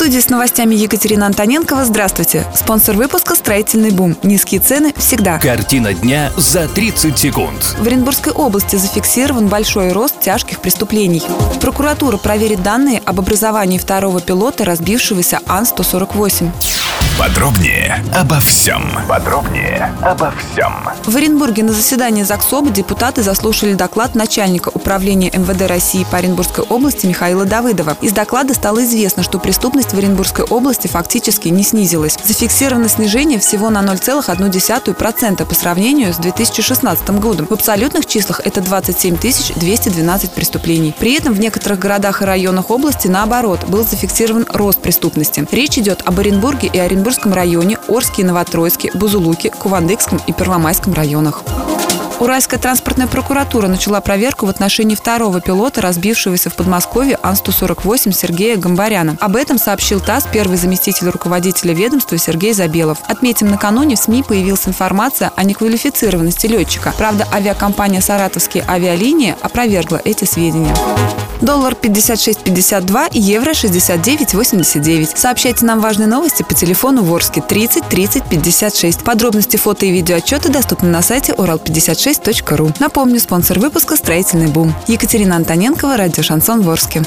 Студии с новостями Екатерина Антоненкова. Здравствуйте. Спонсор выпуска «Строительный бум». Низкие цены всегда. Картина дня за 30 секунд. В Оренбургской области зафиксирован большой рост тяжких преступлений. Прокуратура проверит данные об образовании второго пилота, разбившегося Ан-148. Подробнее обо всем. Подробнее обо всем. В Оренбурге на заседании ЗАГСОБа депутаты заслушали доклад начальника управления МВД России по Оренбургской области Михаила Давыдова. Из доклада стало известно, что преступность в Оренбургской области фактически не снизилась. Зафиксировано снижение всего на 0,1% по сравнению с 2016 годом. В абсолютных числах это 27 212 преступлений. При этом в некоторых городах и районах области, наоборот, был зафиксирован рост преступности. Речь идет об Оренбурге и Оренбургском районе, Орске и Новотроицке, Бузулуке, Кувандыкском и Первомайском районах. Уральская транспортная прокуратура начала проверку в отношении второго пилота, разбившегося в Подмосковье Ан-148 Сергея Гамбаряна. Об этом сообщил ТАСС первый заместитель руководителя ведомства Сергей Забелов. Отметим, накануне в СМИ появилась информация о неквалифицированности летчика. Правда, авиакомпания «Саратовские авиалинии» опровергла эти сведения. Доллар 56.52 и евро 69.89. Сообщайте нам важные новости по телефону Ворске 30 30 56. Подробности фото и видеоотчеты доступны на сайте урал56.ру. Напомню, спонсор выпуска «Строительный бум». Екатерина Антоненкова, радио «Шансон Ворске».